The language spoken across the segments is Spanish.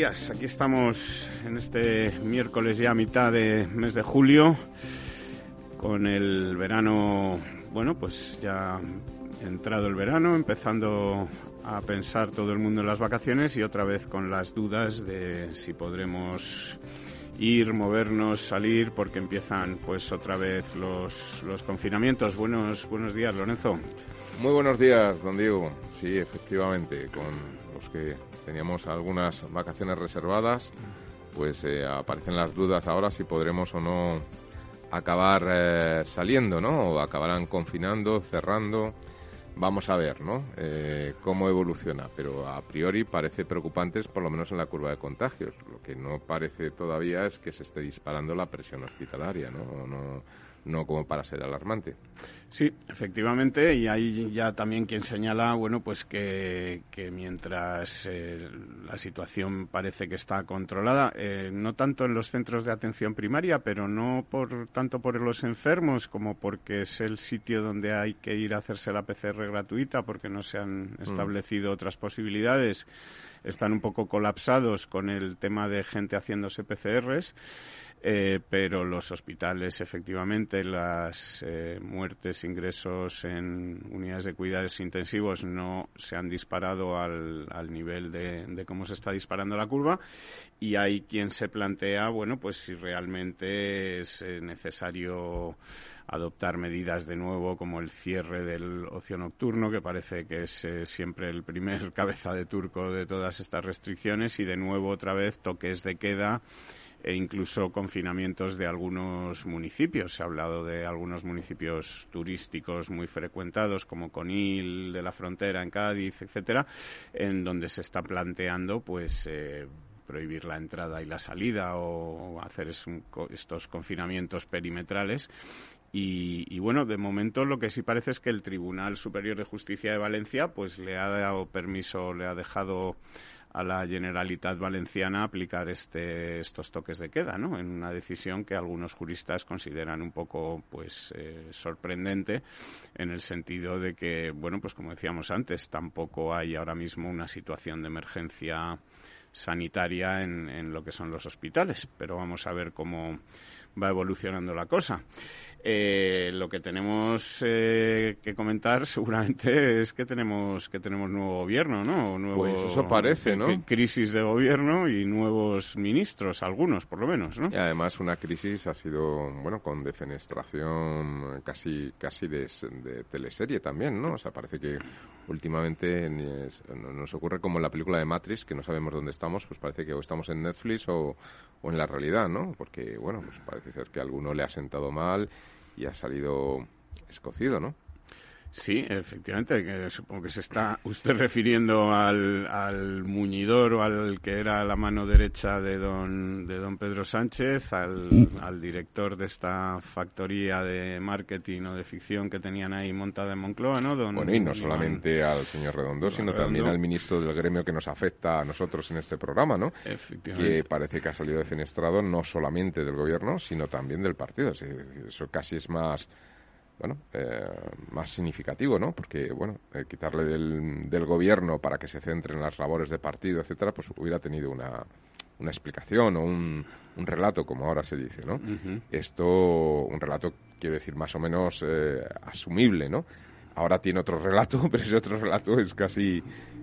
Aquí estamos en este miércoles ya a mitad de mes de julio, con el verano, bueno, pues ya entrado el verano, empezando a pensar todo el mundo en las vacaciones y otra vez con las dudas de si podremos ir, movernos, salir, porque empiezan pues otra vez los, los confinamientos. Buenos, buenos días, Lorenzo. Muy buenos días, don Diego. Sí, efectivamente, con los que teníamos algunas vacaciones reservadas, pues eh, aparecen las dudas ahora si podremos o no acabar eh, saliendo, ¿no? O acabarán confinando, cerrando. Vamos a ver, ¿no? Eh, cómo evoluciona, pero a priori parece preocupante, por lo menos en la curva de contagios. Lo que no parece todavía es que se esté disparando la presión hospitalaria, ¿no? no no como para ser alarmante. Sí, efectivamente, y hay ya también quien señala, bueno, pues que, mientras eh, la situación parece que está controlada, eh, no tanto en los centros de atención primaria, pero no por tanto por los enfermos como porque es el sitio donde hay que ir a hacerse la PCR gratuita, porque no se han mm. establecido otras posibilidades, están un poco colapsados con el tema de gente haciéndose PCRs. Eh, pero los hospitales, efectivamente, las eh, muertes, ingresos en unidades de cuidados intensivos no se han disparado al, nivel de, cómo se está disparando la curva. Y hay quien se plantea, bueno, pues si realmente es eh, necesario adoptar medidas de nuevo como el cierre del ocio nocturno, que parece que es siempre el primer cabeza de turco de todas estas restricciones, y de nuevo otra vez toques de queda e incluso confinamientos de algunos municipios. Se ha hablado de algunos municipios turísticos muy frecuentados como Conil de la Frontera en Cádiz, etcétera, en donde se está planteando pues eh, prohibir la entrada y la salida o hacer estos confinamientos perimetrales y, y, bueno, de momento lo que sí parece es que el Tribunal Superior de Justicia de Valencia pues le ha dado permiso, le ha dejado a la Generalitat Valenciana aplicar este, estos toques de queda, ¿no? En una decisión que algunos juristas consideran un poco, pues, eh, sorprendente en el sentido de que, bueno, pues como decíamos antes, tampoco hay ahora mismo una situación de emergencia sanitaria en, en lo que son los hospitales, pero vamos a ver cómo va evolucionando la cosa. Eh, lo que tenemos eh, que comentar seguramente es que tenemos que tenemos nuevo gobierno, ¿no? Nuevo, pues eso parece, ¿no? Crisis de gobierno y nuevos ministros, algunos por lo menos, ¿no? Y además una crisis ha sido, bueno, con defenestración casi casi de, de teleserie también, ¿no? O sea, parece que últimamente nos ocurre como en la película de Matrix, que no sabemos dónde estamos, pues parece que o estamos en Netflix o, o en la realidad, ¿no? Porque, bueno, pues parece ser que a alguno le ha sentado mal y ha salido escocido, ¿no? Sí, efectivamente, que supongo que se está usted refiriendo al, al, muñidor o al que era la mano derecha de don, de don Pedro Sánchez, al, al, director de esta factoría de marketing o de ficción que tenían ahí montada en Moncloa, ¿no? Don, bueno, y no solamente al señor Redondo, sino también al ministro del gremio que nos afecta a nosotros en este programa, ¿no? Efectivamente. Que parece que ha salido defenestrado no solamente del gobierno, sino también del partido. Eso casi es más bueno, eh, más significativo, ¿no? Porque, bueno, eh, quitarle del, del, gobierno para que se centre en las labores de partido, etcétera, pues hubiera tenido una, una explicación o un, un relato, como ahora se dice, ¿no? Esto, un relato, quiero decir, más o menos eh, asumible, ¿no? Ahora tiene otro relato, pero ese otro relato es casi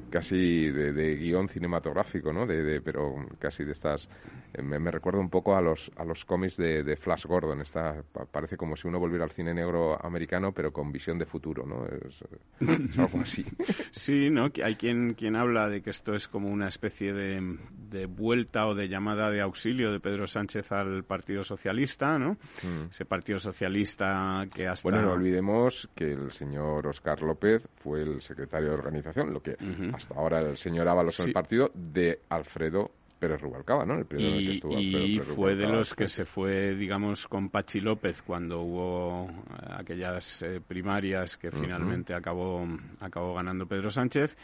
casi de, guion cinematográfico, ¿no? De, pero casi de estas... Eh, me, recuerda un poco a los, a los cómics de, Flash Gordon. Esta, parece como si uno volviera al cine negro americano, pero con visión de futuro, ¿no? Es, algo así. Sí, ¿no? Hay quien, quien habla de que esto es como una especie de, de vuelta o de llamada de auxilio de Pedro Sánchez al Partido Socialista, ¿no? Mm. Ese Partido Socialista que hasta... Bueno, no olvidemos que el señor Oscar López fue el secretario de organización, lo que hasta ahora el señor Ábalos en el partido, de Alfredo Pérez Rubalcaba, ¿no? El y, que estuvo y fue de los que se fue, digamos, con Pachi López cuando hubo eh, aquellas eh, primarias que finalmente acabó, acabó ganando Pedro Sánchez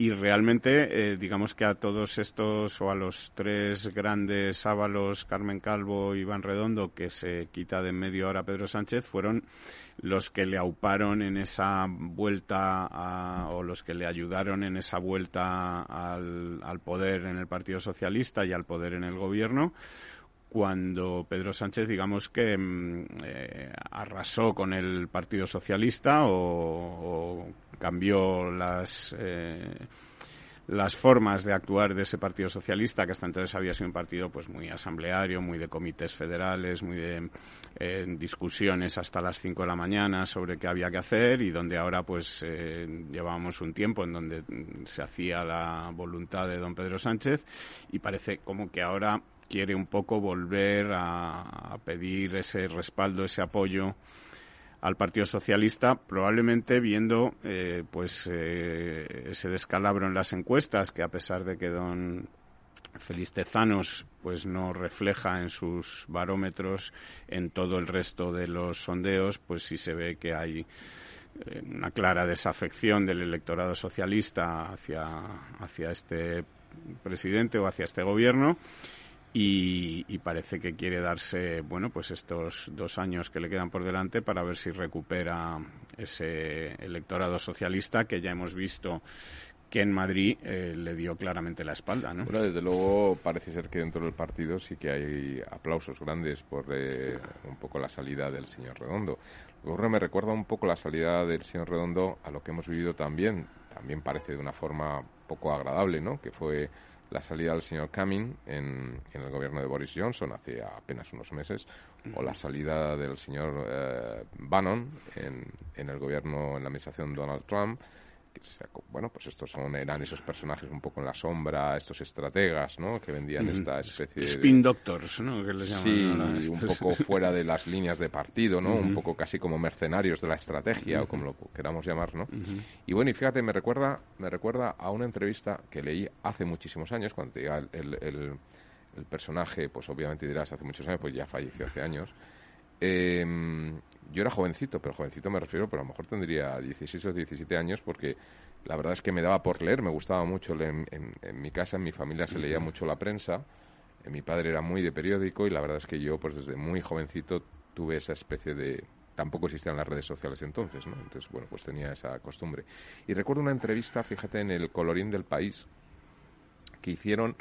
y realmente, eh, digamos que a todos estos, o a los tres grandes Ábalos, Carmen Calvo Iván Redondo, que se quita de en medio ahora Pedro Sánchez, fueron los que le auparon en esa vuelta o los que le ayudaron en esa vuelta al, al poder en el Partido Socialista y al poder en el gobierno cuando Pedro Sánchez, digamos que mm, eh, arrasó con el Partido Socialista o, cambió las eh, las formas de actuar de ese Partido Socialista, que hasta entonces había sido un partido pues muy asambleario, muy de comités federales, muy de eh, discusiones hasta las 5 de la mañana sobre qué había que hacer y donde ahora pues llevábamos un tiempo en donde se hacía la voluntad de don Pedro Sánchez y parece como que ahora quiere un poco volver a, pedir ese respaldo, ese apoyo al Partido Socialista, probablemente viendo eh, pues eh, ese descalabro en las encuestas, que a pesar de que don Feliz Tezanos pues no refleja en sus barómetros en todo el resto de los sondeos, pues sí se ve que hay eh, una clara desafección del electorado socialista hacia, hacia este presidente o hacia este gobierno y, parece que quiere darse, bueno, pues estos dos años que le quedan por delante para ver si recupera ese electorado socialista que ya hemos visto que en Madrid eh, le dio claramente la espalda, ¿no? Bueno, desde luego parece ser que dentro del partido sí que hay aplausos grandes por eh, un poco la salida del señor Redondo. Luego me recuerda un poco la salida del señor Redondo a lo que hemos vivido también, también parece de una forma poco agradable, ¿no? Que fue la salida del señor Cumming en, el gobierno de Boris Johnson hace apenas unos meses, o la salida del señor eh, Bannon en, en, el gobierno, en la administración Donald Trump, bueno, pues estos son, eran esos personajes un poco en la sombra, estos estrategas, ¿no? Que vendían esta especie de... Spin doctors, ¿no? Que les llaman sí, un poco fuera de las líneas de partido, ¿no? Un poco casi como mercenarios de la estrategia, o como lo queramos llamar, ¿no? Y bueno, y fíjate, me recuerda, me recuerda a una entrevista que leí hace muchísimos años, cuando te diga el, el, el personaje, pues obviamente dirás hace muchos años, pues ya falleció hace años, eh, yo era jovencito, pero jovencito me refiero, pero a lo mejor tendría 16 o 17 años porque la verdad es que me daba por leer, me gustaba mucho leer. En, mi casa, en mi familia se leía mucho la prensa, eh, mi padre era muy de periódico y la verdad es que yo pues desde muy jovencito tuve esa especie de... Tampoco existían las redes sociales entonces, ¿no? Entonces, bueno, pues tenía esa costumbre. Y recuerdo una entrevista, fíjate, en el Colorín del País, que hicieron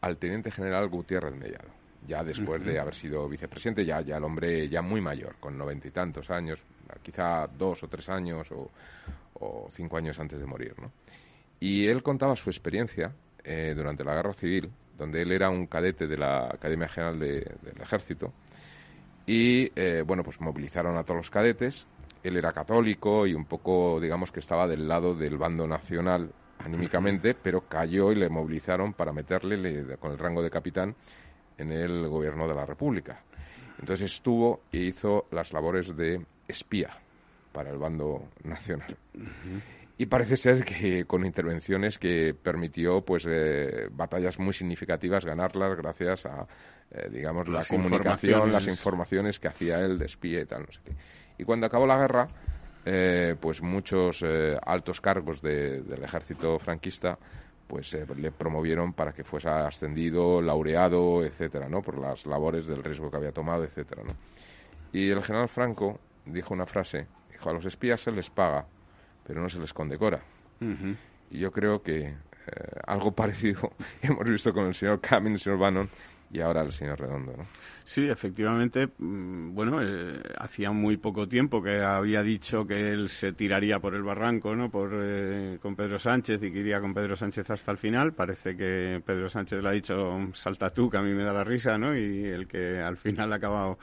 al teniente general Gutiérrez Mellado ya después de haber sido vicepresidente, ya, ya el hombre ya muy mayor, con noventa y tantos años, quizá dos o tres años o, cinco años antes de morir. ¿no? Y él contaba su experiencia eh, durante la Guerra Civil, donde él era un cadete de la Academia General del Ejército, y eh, bueno, pues movilizaron a todos los cadetes, él era católico y un poco, digamos que estaba del lado del bando nacional anímicamente, pero cayó y le movilizaron para meterle con el rango de capitán en el gobierno de la República. Entonces estuvo e hizo las labores de espía para el bando nacional. Y parece ser que con intervenciones que permitió pues eh, batallas muy significativas ganarlas gracias a eh, digamos la comunicación, las informaciones que hacía él de espía y tal, no sé qué. Y cuando acabó la guerra, eh, pues muchos altos cargos del ejército franquista pues eh, le promovieron para que fuese ascendido, laureado, etcétera, ¿no? Por las labores del riesgo que había tomado, etcétera, ¿no? Y el general Franco dijo una frase, dijo, a los espías se les paga, pero no se les condecora. Y yo creo que eh, algo parecido hemos visto con el señor Cummings, el señor Bannon y ahora el señor Redondo, ¿no? Sí, efectivamente, mm, bueno, eh, hacía muy poco tiempo que había dicho que él se tiraría por el barranco, ¿no? Por, eh, con Pedro Sánchez y que iría con Pedro Sánchez hasta el final. Parece que Pedro Sánchez le ha dicho, salta tú, que a mí me da la risa, ¿no? Y el que al final ha acabado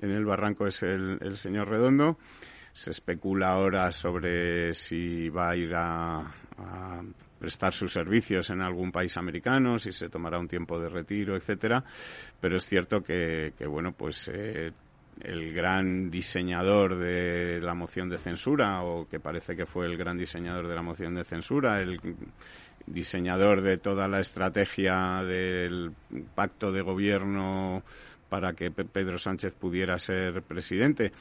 en el barranco es el, señor Redondo. Se especula ahora sobre si va a ir a prestar sus servicios en algún país americano, si se tomará un tiempo de retiro, etcétera. Pero es cierto que, bueno, pues eh, el gran diseñador de la moción de censura, o que parece que fue el gran diseñador de la moción de censura, el diseñador de toda la estrategia del pacto de gobierno para que Pedro Sánchez pudiera ser presidente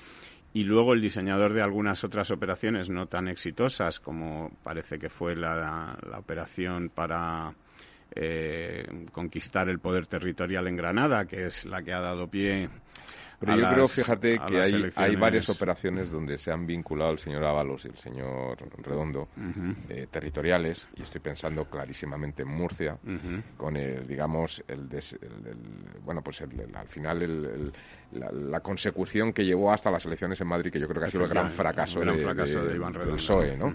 y luego el diseñador de algunas otras operaciones no tan exitosas como parece que fue la, operación para eh, conquistar el poder territorial en Granada, que es la que ha dado pie pero yo creo, fíjate, que hay, hay varias operaciones donde se han vinculado el señor Ábalos y el señor Redondo, eh, territoriales, y estoy pensando clarísimamente en Murcia, con el, digamos, el, bueno, pues al final la, consecución que llevó hasta las elecciones en Madrid, que yo creo que ha sido el gran fracaso, de, del PSOE, ¿no?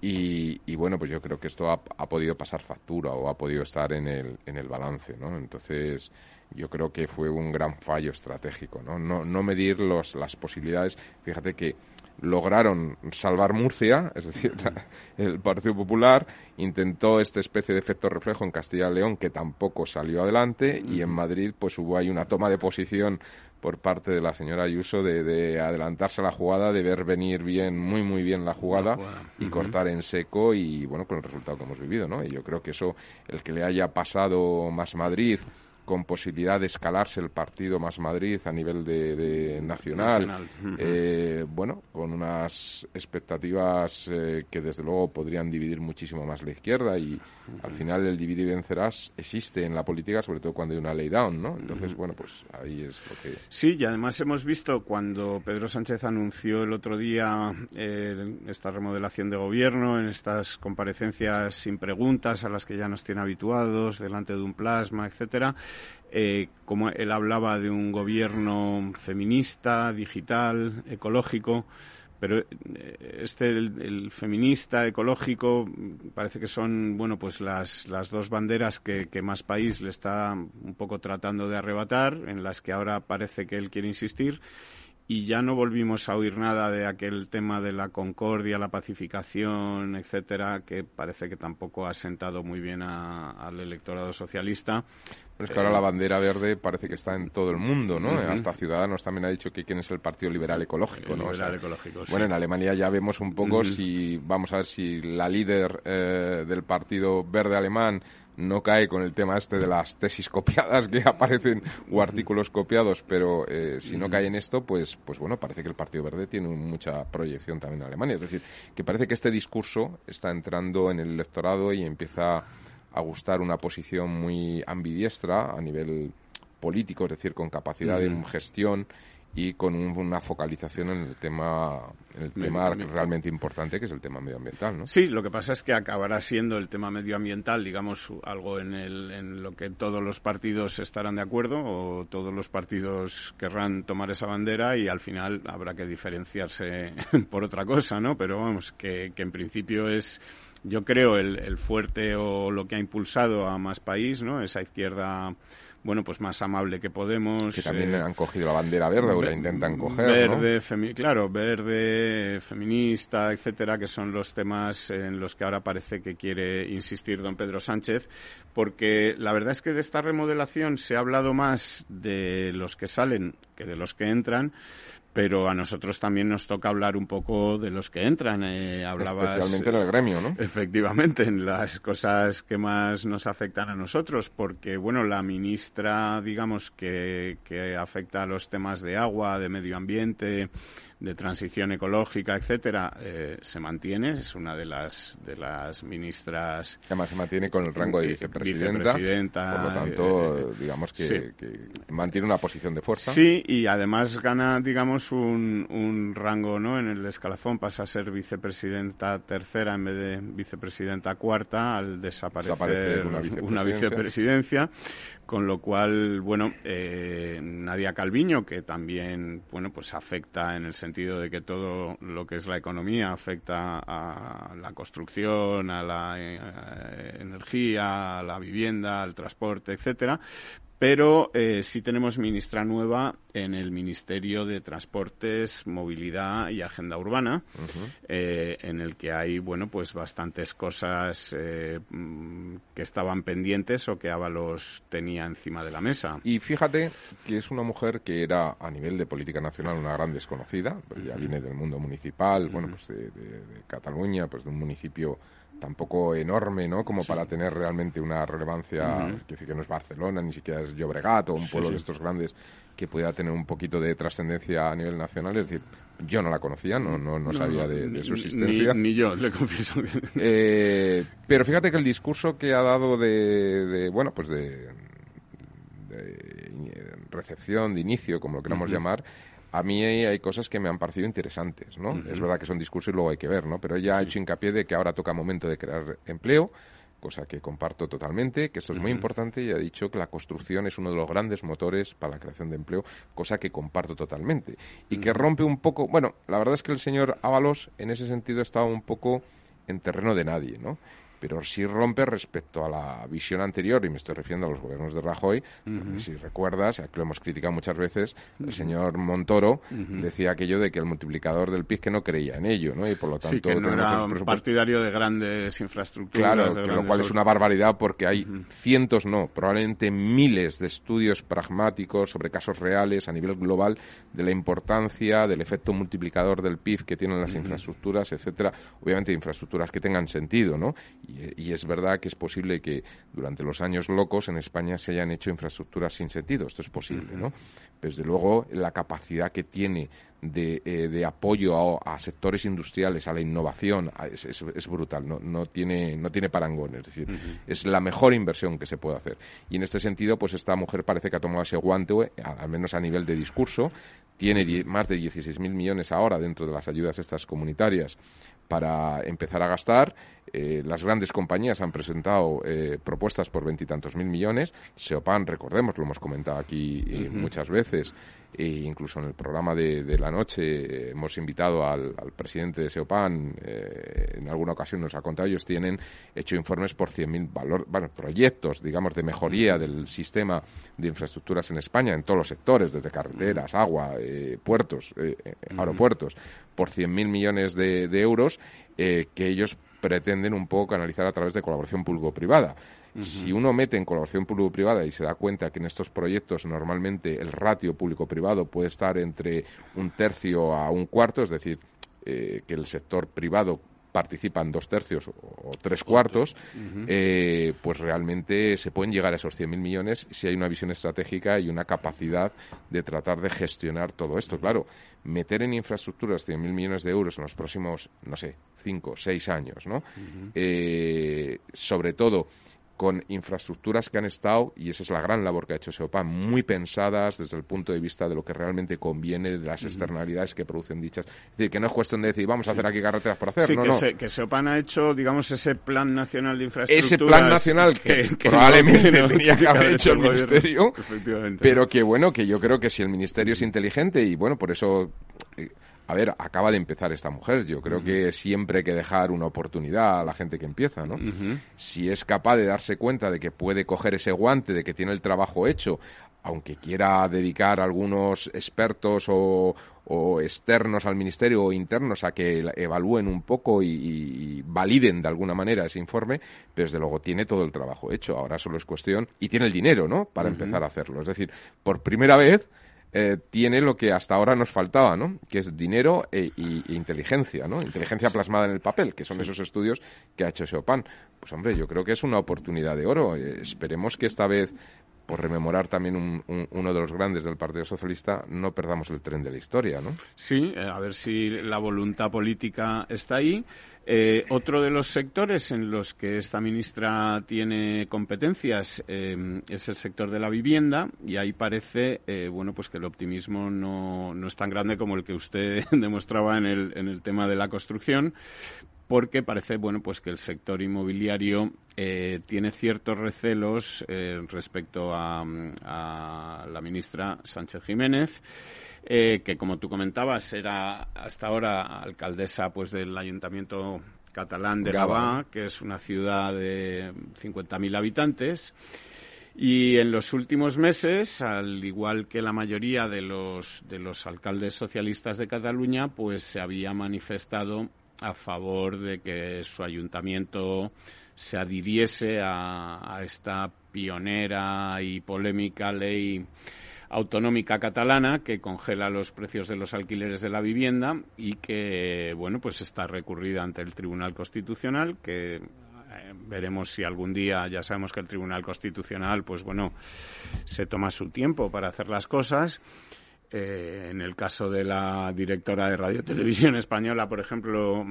Y, bueno, pues yo creo que esto ha, ha, podido pasar factura o ha podido estar en el, en el balance, ¿no? Entonces, yo creo que fue un gran fallo estratégico, ¿no? No, no medir los, las posibilidades. Fíjate que lograron salvar Murcia, es decir, el Partido Popular intentó esta especie de efecto reflejo en Castilla y León que tampoco salió adelante y en Madrid pues hubo ahí una toma de posición por parte de la señora Ayuso de, de adelantarse a la jugada, de ver venir bien, muy muy bien la jugada, y cortar en seco y bueno, con el resultado que hemos vivido, ¿no? Y yo creo que eso, el que le haya pasado más Madrid, con posibilidad de escalarse el partido más Madrid a nivel de, nacional, eh, bueno, con unas expectativas eh, que desde luego podrían dividir muchísimo más la izquierda y al final el dividir y vencerás existe en la política, sobre todo cuando hay una ley down, ¿no? Entonces, bueno, pues ahí es lo que... Sí, y además hemos visto cuando Pedro Sánchez anunció el otro día eh, esta remodelación de gobierno, en estas comparecencias sin preguntas a las que ya nos tiene habituados, delante de un plasma, etcétera, eh, como él hablaba de un gobierno feminista, digital, ecológico, pero eh, este el, feminista ecológico parece que son bueno pues las, las dos banderas que, que, más país le está un poco tratando de arrebatar en las que ahora parece que él quiere insistir y ya no volvimos a oír nada de aquel tema de la concordia, la pacificación, etcétera, que parece que tampoco ha sentado muy bien al electorado socialista. Pero es que ahora la bandera verde parece que está en todo el mundo, ¿no? Hasta Ciudadanos también ha dicho que quién es el Partido Liberal Ecológico, ¿no? Liberal Ecológico, Bueno, en Alemania ya vemos un poco si, vamos a ver si la líder eh, del Partido Verde Alemán no cae con el tema este de las tesis copiadas que aparecen o artículos copiados, pero eh, si no cae en esto, pues, pues bueno, parece que el Partido Verde tiene mucha proyección también en Alemania. Es decir, que parece que este discurso está entrando en el electorado y empieza a gustar una posición muy ambidiestra a nivel político, es decir, con capacidad de gestión y con una focalización en el tema, el tema realmente importante, que es el tema medioambiental, ¿no? Sí, lo que pasa es que acabará siendo el tema medioambiental, digamos, algo en, el, en lo que todos los partidos estarán de acuerdo o todos los partidos querrán tomar esa bandera y al final habrá que diferenciarse por otra cosa, ¿no? Pero vamos, que, que en principio es yo creo el, el fuerte o lo que ha impulsado a más país, ¿no? Esa izquierda bueno, pues más amable que Podemos. Que también eh, han cogido la bandera verde o la intentan coger, Verde, claro, verde, feminista, etcétera, que son los temas en los que ahora parece que quiere insistir don Pedro Sánchez, porque la verdad es que de esta remodelación se ha hablado más de los que salen que de los que entran pero a nosotros también nos toca hablar un poco de los que entran. Eh, Especialmente en el gremio, ¿no? Efectivamente, en las cosas que más nos afectan a nosotros, porque, bueno, la ministra, digamos, que, que afecta a los temas de agua, de medio ambiente, de transición ecológica, etcétera, eh, se mantiene. Es una de las de las ministras. Además, se mantiene con el rango de vicepresidenta. por lo tanto, eh, digamos que, mantiene una posición de fuerza. Sí, y además gana, digamos, un, un rango ¿no? en el escalafón. Pasa a ser vicepresidenta tercera en vez de vicepresidenta cuarta al desaparecer, una, vicepresidencia. Con lo cual, bueno, eh, Nadia Calviño, que también, bueno, pues afecta en el sentido de que todo lo que es la economía afecta a la construcción, a la eh, energía, a la vivienda, al transporte, etcétera, pero eh, sí tenemos ministra nueva en el Ministerio de Transportes, Movilidad y Agenda Urbana, eh, en el que hay, bueno, pues bastantes cosas eh, mm, que estaban pendientes o que Ábalos tenía encima de la mesa. Y fíjate que es una mujer que era a nivel de política nacional una gran desconocida, pues ya viene del mundo municipal, bueno, pues de, de Cataluña, pues de un municipio tampoco enorme, ¿no? Como para tener realmente una relevancia, que decir que no es Barcelona, ni siquiera es Llobregat o un pueblo de estos grandes que pueda tener un poquito de trascendencia a nivel nacional. Es decir, yo no la conocía, no, no, no sabía de, su existencia. Ni, yo, le confieso. Eh, pero fíjate que el discurso que ha dado de, bueno, pues de, recepción, de inicio, como lo queramos llamar, a mí hay cosas que me han parecido interesantes, ¿no? Es verdad que son discursos y luego hay que ver, ¿no? Pero ella ha hecho hincapié de que ahora toca momento de crear empleo, cosa que comparto totalmente, que esto es muy importante y ha dicho que la construcción es uno de los grandes motores para la creación de empleo, cosa que comparto totalmente. Y que rompe un poco, bueno, la verdad es que el señor Ábalos en ese sentido estaba un poco en terreno de nadie, ¿no? Pero sí rompe respecto a la visión anterior, y me estoy refiriendo a los gobiernos de Rajoy, si recuerdas, que lo hemos criticado muchas veces, el señor Montoro decía aquello de que el multiplicador del PIB que no creía en ello, ¿no? Y por lo tanto... Sí, que no era un partidario de grandes infraestructuras. Claro, lo cual es una barbaridad porque hay cientos, no, probablemente miles de estudios pragmáticos sobre casos reales a nivel global de la importancia del efecto multiplicador del PIB que tienen las infraestructuras, etcétera. Obviamente infraestructuras que tengan sentido, ¿no? Y, es verdad que es posible que durante los años locos en España se hayan hecho infraestructuras sin sentido. Esto es posible, ¿no? Desde luego, la capacidad que tiene de, eh, apoyo a, sectores industriales, a la innovación, es, brutal, no, no, tiene, no tiene parangón, es decir, es la mejor inversión que se puede hacer. Y en este sentido, pues esta mujer parece que ha tomado ese guante, al menos a nivel de discurso, tiene más de 16.000 millones ahora dentro de las ayudas estas comunitarias para empezar a gastar. Eh, las grandes compañías han presentado eh, propuestas por veintitantos mil millones. Seopan, recordemos, lo hemos comentado aquí eh, muchas veces, e incluso en el programa de, la noche hemos invitado al, presidente de Seopan, en alguna ocasión nos ha contado, ellos tienen hecho informes por 100.000 valor, bueno, proyectos, digamos, de mejoría del sistema de infraestructuras en España, en todos los sectores, desde carreteras, agua, puertos, aeropuertos, por 100.000 millones de euros que ellos pretenden un poco canalizar a través de colaboración público-privada. Si uno mete en colaboración público-privada y se da cuenta que en estos proyectos normalmente el ratio público-privado puede estar entre un tercio a un cuarto, es decir, eh, que el sector privado participan dos tercios o, tres cuartos, eh, pues realmente se pueden llegar a esos 100.000 millones si hay una visión estratégica y una capacidad de tratar de gestionar todo esto. Claro, meter en infraestructuras 100.000 millones de euros en los próximos, no sé, cinco, seis años, ¿no? Eh, sobre todo con infraestructuras que han estado, y esa es la gran labor que ha hecho SEOPA, muy pensadas desde el punto de vista de lo que realmente conviene, de las externalidades que producen dichas. Es decir, que no es cuestión de decir, vamos a hacer aquí carreteras por hacer. Sí, no, que, no. Se, que SEOPAN ha hecho, digamos, ese plan nacional de infraestructuras. Ese plan nacional que, probablemente tenía que haber hecho el Ministerio, pero que bueno, que yo creo que si el Ministerio es inteligente, y bueno, por eso... A ver, acaba de empezar esta mujer. Yo creo que siempre hay que dejar una oportunidad a la gente que empieza, ¿no? Si es capaz de darse cuenta de que puede coger ese guante, de que tiene el trabajo hecho, aunque quiera dedicar algunos expertos o, externos al ministerio o internos a que evalúen un poco y, validen de alguna manera ese informe, pero desde luego tiene todo el trabajo hecho. Ahora solo es cuestión y tiene el dinero, ¿no? Para empezar a hacerlo. Es decir, por primera vez eh, tiene lo que hasta ahora nos faltaba, ¿no? Que es dinero e, inteligencia, ¿no? Inteligencia plasmada en el papel, que son esos estudios que ha hecho Seopan. Pues hombre, yo creo que es una oportunidad de oro. Eh, esperemos que esta vez por rememorar también uno de los grandes del Partido Socialista, no perdamos el tren de la historia, ¿no? Sí, eh, a ver si la voluntad política está ahí. Eh, otro de los sectores en los que esta ministra tiene competencias eh, es el sector de la vivienda y ahí parece eh, bueno pues que el optimismo no, no, es tan grande como el que usted demostraba en el, en el tema de la construcción porque parece bueno pues que el sector inmobiliario tiene ciertos recelos respecto a, la ministra Sánchez Jiménez eh, que como tú comentabas era hasta ahora alcaldesa pues del ayuntamiento catalán de Gavà, que es una ciudad de 50.000 habitantes. Y en los últimos meses, al igual que la mayoría de los, de los alcaldes socialistas de Cataluña, pues se había manifestado a favor de que su ayuntamiento se adhiriese a, esta pionera y polémica ley autonómica catalana que congela los precios de los alquileres de la vivienda y que bueno pues está recurrida ante el Tribunal Constitucional que eh, veremos si algún día, ya sabemos que el Tribunal Constitucional, pues bueno, se toma su tiempo para hacer las cosas. Eh, en el caso de la directora de Radio Televisión Española, por ejemplo,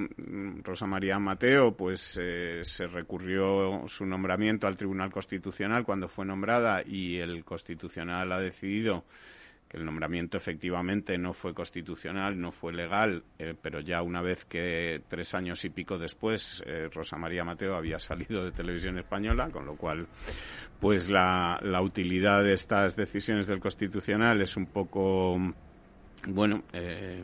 Rosa María Mateo, pues eh, se recurrió su nombramiento al Tribunal Constitucional cuando fue nombrada y el Constitucional ha decidido que el nombramiento efectivamente no fue constitucional, no fue legal, eh, pero ya una vez que tres años y pico después eh, Rosa María Mateo había salido de televisión española, con lo cual pues la, utilidad de estas decisiones del constitucional es un poco bueno eh,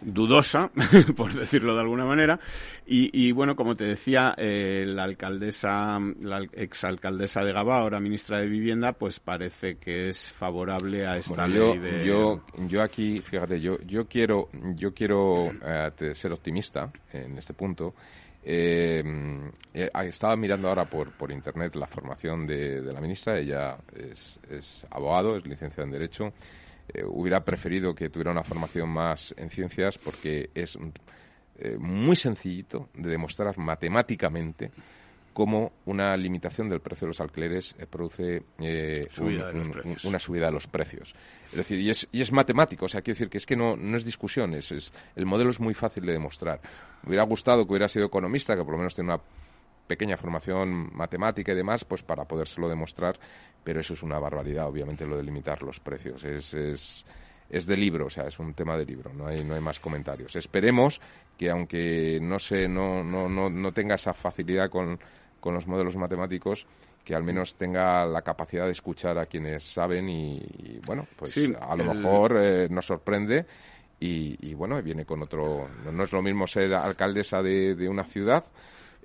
dudosa, por decirlo de alguna manera. Y, bueno, como te decía, eh, la alcaldesa, la exalcaldesa de Gabá, ahora ministra de Vivienda, pues parece que es favorable a esta ley. Yo, yo, aquí, fíjate, yo, yo quiero, yo quiero eh, ser optimista en este punto. Eh, estaba mirando ahora por, por internet la formación de, de la ministra. Ella es, es abogado, es licenciada en Derecho eh, hubiera preferido que tuviera una formación más en ciencias porque es eh, muy sencillito de demostrar matemáticamente cómo una limitación del precio de los alquileres eh, produce una subida de los precios. Es decir, y es, y es matemático, o sea, quiero decir que es que no, no es discusión, es, el modelo es muy fácil de demostrar. Me hubiera gustado que hubiera sido economista, que por lo menos tiene una pequeña formación matemática y demás, pues para podérselo demostrar, pero eso es una barbaridad, obviamente, lo de limitar los precios. Es, es, es de libro, o sea, es un tema de libro, no hay, no hay más comentarios. Esperemos que, aunque no, se, no, no, no, no tenga esa facilidad con, con los modelos matemáticos, que al menos tenga la capacidad de escuchar a quienes saben y, bueno, pues a lo mejor eh, nos sorprende y, bueno, viene con otro... No, es lo mismo ser alcaldesa de, de una ciudad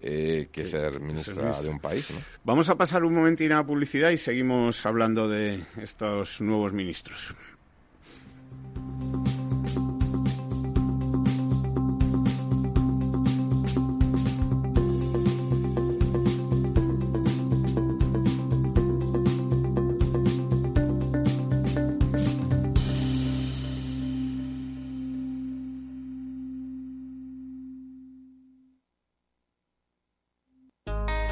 eh, que ser ministra de un país. ¿no? Vamos a pasar un momentín a publicidad y seguimos hablando de estos nuevos ministros.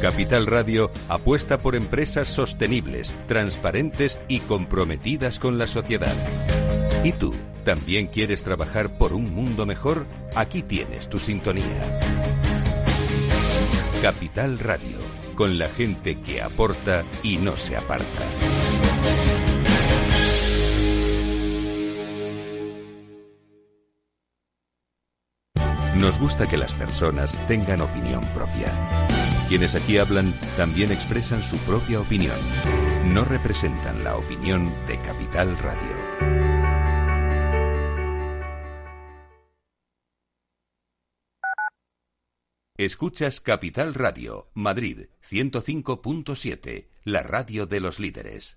Capital Radio apuesta por empresas sostenibles, transparentes y comprometidas con la sociedad. ¿Y tú? ¿También quieres trabajar por un mundo mejor? Aquí tienes tu sintonía. Capital Radio, con la gente que aporta y no se aparta. Nos gusta que las personas tengan opinión propia. Quienes aquí hablan también expresan su propia opinión. No representan la opinión de Capital Radio. Escuchas Capital Radio, Madrid 105.7, la radio de los líderes.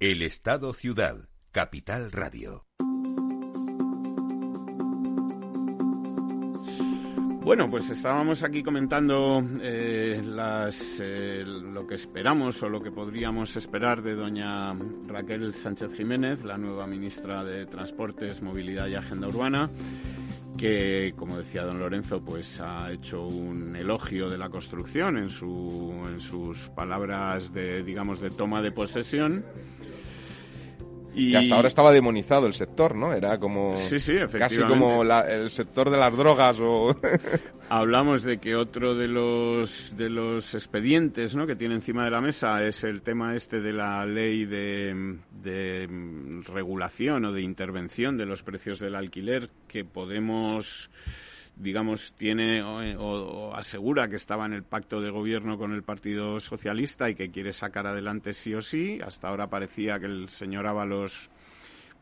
El Estado Ciudad, Capital Radio. Bueno, pues estábamos aquí comentando eh, las, eh, lo que esperamos o lo que podríamos esperar de doña Raquel Sánchez Jiménez, la nueva ministra de Transportes, Movilidad y Agenda Urbana, que, como decía don Lorenzo, pues ha hecho un elogio de la construcción en, su, en sus palabras de, digamos, de toma de posesión y... Que hasta ahora estaba demonizado el sector, ¿no? Era como sí, sí, casi como el sector de las drogas o hablamos de que otro de los de los expedientes, ¿no? que tiene encima de la mesa es el tema este de la ley de, de regulación o de intervención de los precios del alquiler que podemos digamos, tiene o, asegura que estaba en el pacto de gobierno con el Partido Socialista y que quiere sacar adelante sí o sí. Hasta ahora parecía que el señor Ábalos,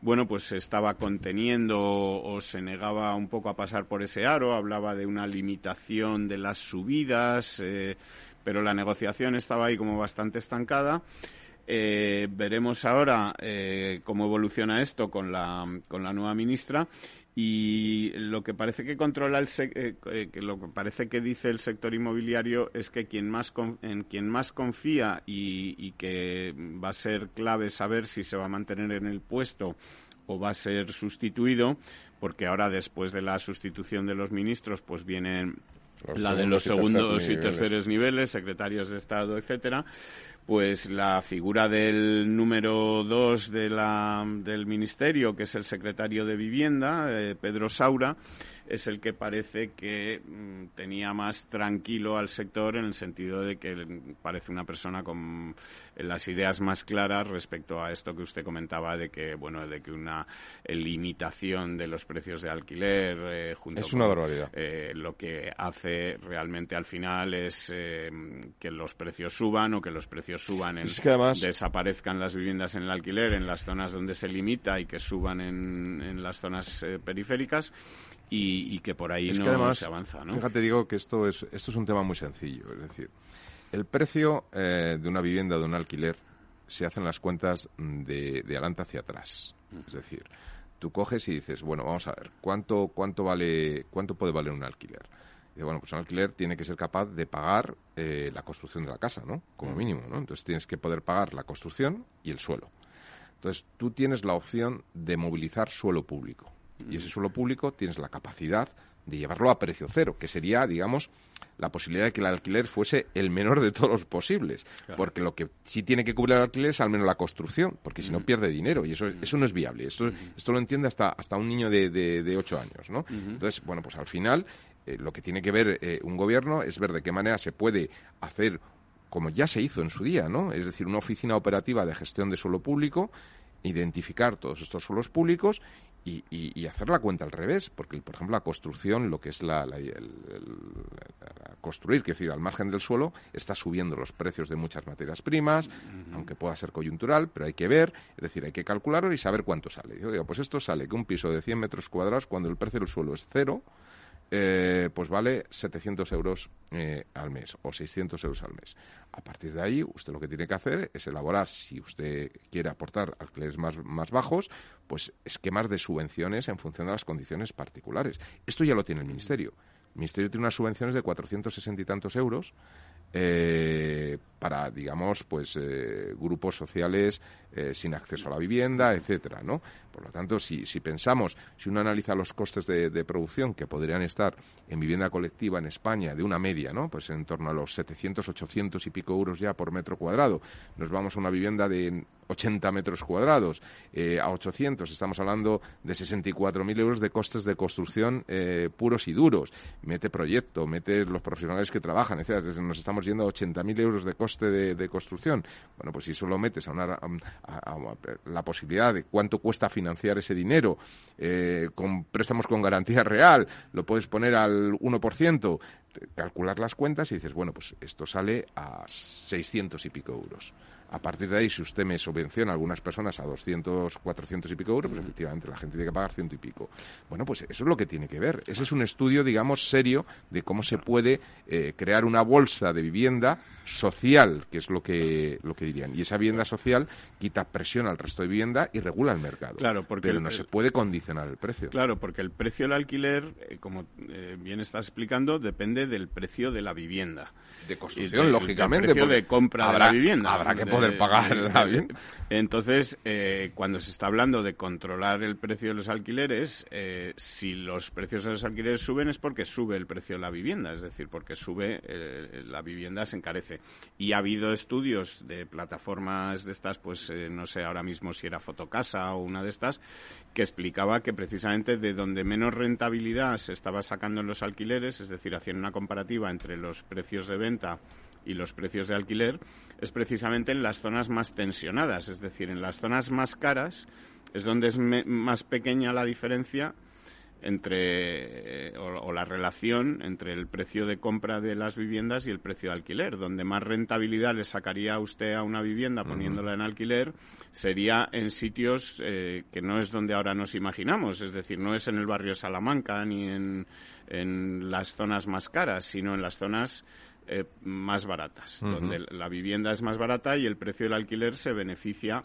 bueno, pues estaba conteniendo o, se negaba un poco a pasar por ese aro. Hablaba de una limitación de las subidas, eh, pero la negociación estaba ahí como bastante estancada. Eh, veremos ahora eh, cómo evoluciona esto con la, con la nueva ministra y lo que parece que controla el eh, eh, que lo que parece que dice el sector inmobiliario es que quien más en quien más confía y, que va a ser clave saber si se va a mantener en el puesto o va a ser sustituido porque ahora después de la sustitución de los ministros pues viene la de los segundos y terceros niveles, secretarios de Estado, etcétera pues la figura del número dos de la, del ministerio, que es el secretario de Vivienda, eh, Pedro Saura, es el que parece que mm, tenía más tranquilo al sector en el sentido de que parece una persona con las ideas más claras respecto a esto que usted comentaba de que bueno de que una limitación de los precios de alquiler eh, es una barbaridad. eh, lo que hace realmente al final es eh, que los precios suban o que los precios suban en desaparezcan las viviendas en el alquiler en las zonas donde se limita y que suban en, en las zonas periféricas y, que por ahí no se avanza, ¿no? Fíjate, digo que esto es, esto es un tema muy sencillo. Es decir, el precio eh, de una vivienda, de un alquiler, se hacen las cuentas de, de adelante hacia atrás. Mm. Es decir, tú coges y dices, bueno, vamos a ver, ¿cuánto, cuánto, vale, cuánto puede valer un alquiler? Y bueno, pues un alquiler tiene que ser capaz de pagar eh, la construcción de la casa, ¿no? Como mm. mínimo, ¿no? Entonces tienes que poder pagar la construcción y el suelo. Entonces tú tienes la opción de movilizar suelo público y ese suelo público tienes la capacidad de llevarlo a precio cero, que sería, digamos, la posibilidad de que el alquiler fuese el menor de todos los posibles. Porque lo que sí tiene que cubrir el alquiler es al menos la construcción, porque si no pierde dinero y eso, eso no es viable. Esto, esto lo entiende hasta, hasta un niño de, de, 8 años, ¿no? Entonces, bueno, pues al final eh, lo que tiene que ver eh, un gobierno es ver de qué manera se puede hacer como ya se hizo en su día, ¿no? Es decir, una oficina operativa de gestión de suelo público identificar todos estos suelos públicos y, hacer la cuenta al revés, porque, por ejemplo, la construcción, lo que es la, construir, que decir, al margen del suelo, está subiendo los precios de muchas materias primas, aunque pueda ser coyuntural, pero hay que ver, es decir, hay que calcularlo y saber cuánto sale. Yo digo, pues esto sale que un piso de 100 metros cuadrados, cuando el precio del suelo es cero, eh, pues vale 700 euros eh, al mes o 600 euros al mes. A partir de ahí, usted lo que tiene que hacer es elaborar, si usted quiere aportar alquileres más, más bajos, pues esquemas de subvenciones en función de las condiciones particulares. Esto ya lo tiene el Ministerio. El Ministerio tiene unas subvenciones de 460 y tantos euros eh, para, digamos, pues grupos sociales sin acceso a la vivienda, etcétera, ¿no? Por lo tanto, si, si pensamos, si uno analiza los costes de, producción que podrían estar en vivienda colectiva en España de una media, ¿no? Pues en torno a los 700, 800 y pico euros ya por metro cuadrado, nos vamos a una vivienda de 80 metros cuadrados eh, a 800, estamos hablando de 64.000 euros de costes de construcción eh, puros y duros. Mete proyecto, mete los profesionales que trabajan, etc. Nos estamos yendo a 80.000 euros de coste de, construcción. Bueno, pues si solo metes a, una, la posibilidad de cuánto cuesta financiar ese dinero eh, con préstamos con garantía real, lo puedes poner al 1%, calcular las cuentas y dices, bueno, pues esto sale a 600 y pico euros. A partir de ahí, si usted me subvenciona a algunas personas a 200, 400 y pico euros, pues efectivamente la gente tiene que pagar ciento y pico. Bueno, pues eso es lo que tiene que ver. Ese es un estudio, digamos, serio de cómo se puede eh, crear una bolsa de vivienda social, que es lo que, lo que dirían. Y esa vivienda social quita presión al resto de vivienda y regula el mercado. Claro, porque Pero no se puede condicionar el precio. Claro, porque el precio del alquiler, eh, como eh, bien estás explicando, depende del precio de la vivienda. De construcción, lógicamente. Del precio de compra de la vivienda. Habrá que poder pagar bien. Entonces, eh, cuando se está hablando de controlar el precio de los alquileres, eh, si los precios de los alquileres suben es porque sube el precio de la vivienda, es decir, porque sube eh, la vivienda se encarece. Y ha habido estudios de plataformas de estas, pues no sé ahora mismo si era Fotocasa o una de estas, que explicaba que precisamente de donde menos rentabilidad se estaba sacando en los alquileres, es decir, haciendo una comparativa entre los precios de venta y los precios de alquiler es precisamente en las zonas más tensionadas, es decir, en las zonas más caras es donde es más pequeña la diferencia entre eh, o, la relación entre el precio de compra de las viviendas y el precio de alquiler. Donde más rentabilidad le sacaría a usted a una vivienda poniéndola en alquiler sería en sitios eh, que no es donde ahora nos imaginamos, es decir, no es en el barrio Salamanca ni en, en las zonas más caras, sino en las zonas eh, más baratas, donde la vivienda es más barata y el precio del alquiler se beneficia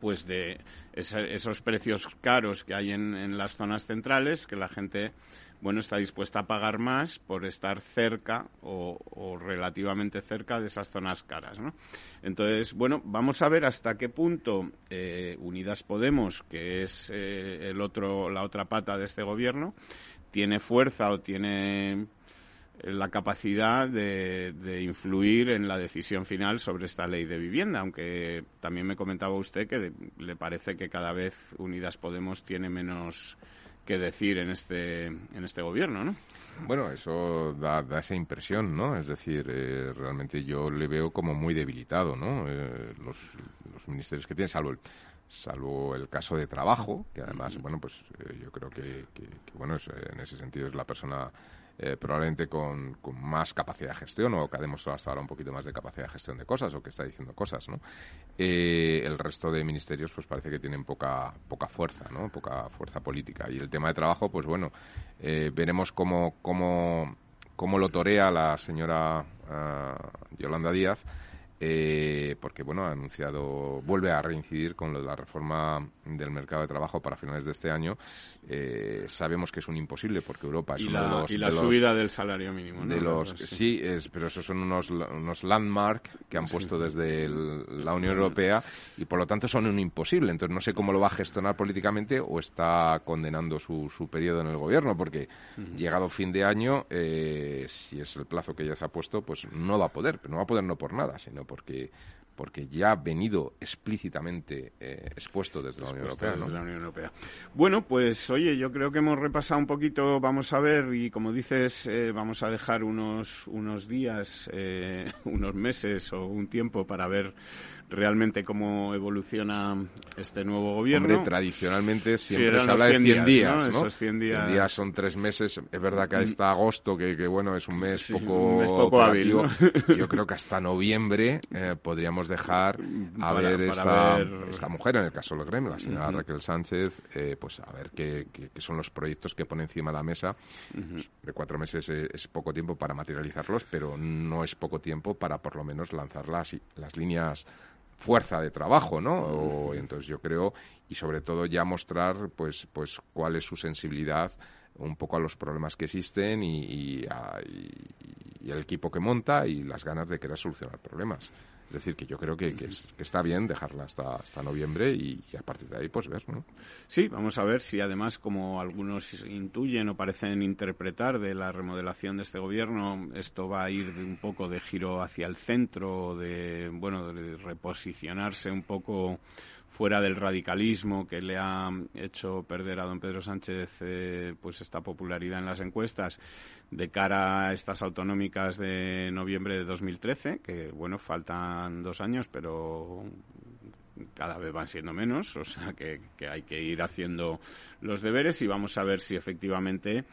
pues de esos precios caros que hay en, las zonas centrales que la gente bueno está dispuesta a pagar más por estar cerca o, relativamente cerca de esas zonas caras ¿no? entonces bueno vamos a ver hasta qué punto eh, Unidas Podemos que es eh, el otro la otra pata de este gobierno tiene fuerza o tiene la capacidad de, influir en la decisión final sobre esta ley de vivienda, aunque también me comentaba usted que le parece que cada vez Unidas Podemos tiene menos que decir en este en este gobierno, ¿no? Bueno, eso da, esa impresión, ¿no? Es decir, eh, realmente yo le veo como muy debilitado, ¿no? Eh, los, ministerios que tiene, salvo el, salvo el caso de trabajo, que además, bueno, pues eh, yo creo que, bueno, en ese sentido es la persona eh, probablemente con, más capacidad de gestión o que ha demostrado hasta ahora un poquito más de capacidad de gestión de cosas o que está diciendo cosas, ¿no? Eh, el resto de ministerios pues parece que tienen poca poca fuerza, ¿no? Poca fuerza política. Y el tema de trabajo, pues bueno, eh, veremos cómo, cómo, cómo lo torea la señora Yolanda Díaz eh, porque bueno ha anunciado vuelve a reincidir con lo de la reforma del mercado de trabajo para finales de este año. Eh, sabemos que es un imposible porque Europa es y uno la, de los y la subida del salario mínimo de los sí, es, pero esos son unos unos landmark que han puesto desde la Unión Europea y por lo tanto son un imposible. Entonces no sé cómo lo va a gestionar políticamente o está condenando su, su periodo en el gobierno porque llegado fin de año eh, si es el plazo que ya se ha puesto pues no va a poder pero no va a poder no por nada sino porque porque ya ha venido explícitamente eh, expuesto desde la, Unión Europea, Bueno, pues oye, yo creo que hemos repasado un poquito, vamos a ver, y como dices, eh, vamos a dejar unos, unos días, eh, unos meses o un tiempo para ver realmente cómo evoluciona este nuevo gobierno. Hombre, tradicionalmente siempre se habla de 100 días, ¿no? Esos 100 días. 100 días son tres meses. Es verdad que hasta agosto, que, que bueno, es un mes poco, un mes poco hábil. Yo creo que hasta noviembre eh, dejar a ver, esta, esta mujer, en el caso del Gremio, la señora Raquel Sánchez, eh, pues a ver qué, qué, son los proyectos que pone encima de la mesa. De cuatro meses es, es, poco tiempo para materializarlos, pero no es poco tiempo para por lo menos lanzar las, las líneas fuerza de trabajo, ¿no? O, entonces yo creo y sobre todo ya mostrar pues pues cuál es su sensibilidad un poco a los problemas que existen y, y, el equipo que monta y las ganas de querer solucionar problemas. Es decir, que yo creo que, que, está bien dejarla hasta, hasta noviembre y, a partir de ahí, pues ver, ¿no? Sí, vamos a ver si además, como algunos intuyen o parecen interpretar de la remodelación de este gobierno, esto va a ir un poco de giro hacia el centro, de, bueno, de reposicionarse un poco fuera del radicalismo que le ha hecho perder a don Pedro Sánchez eh, pues esta popularidad en las encuestas de cara a estas autonómicas de noviembre de 2013 que bueno faltan dos años pero cada vez van siendo menos o sea que, que hay que ir haciendo los deberes y vamos a ver si efectivamente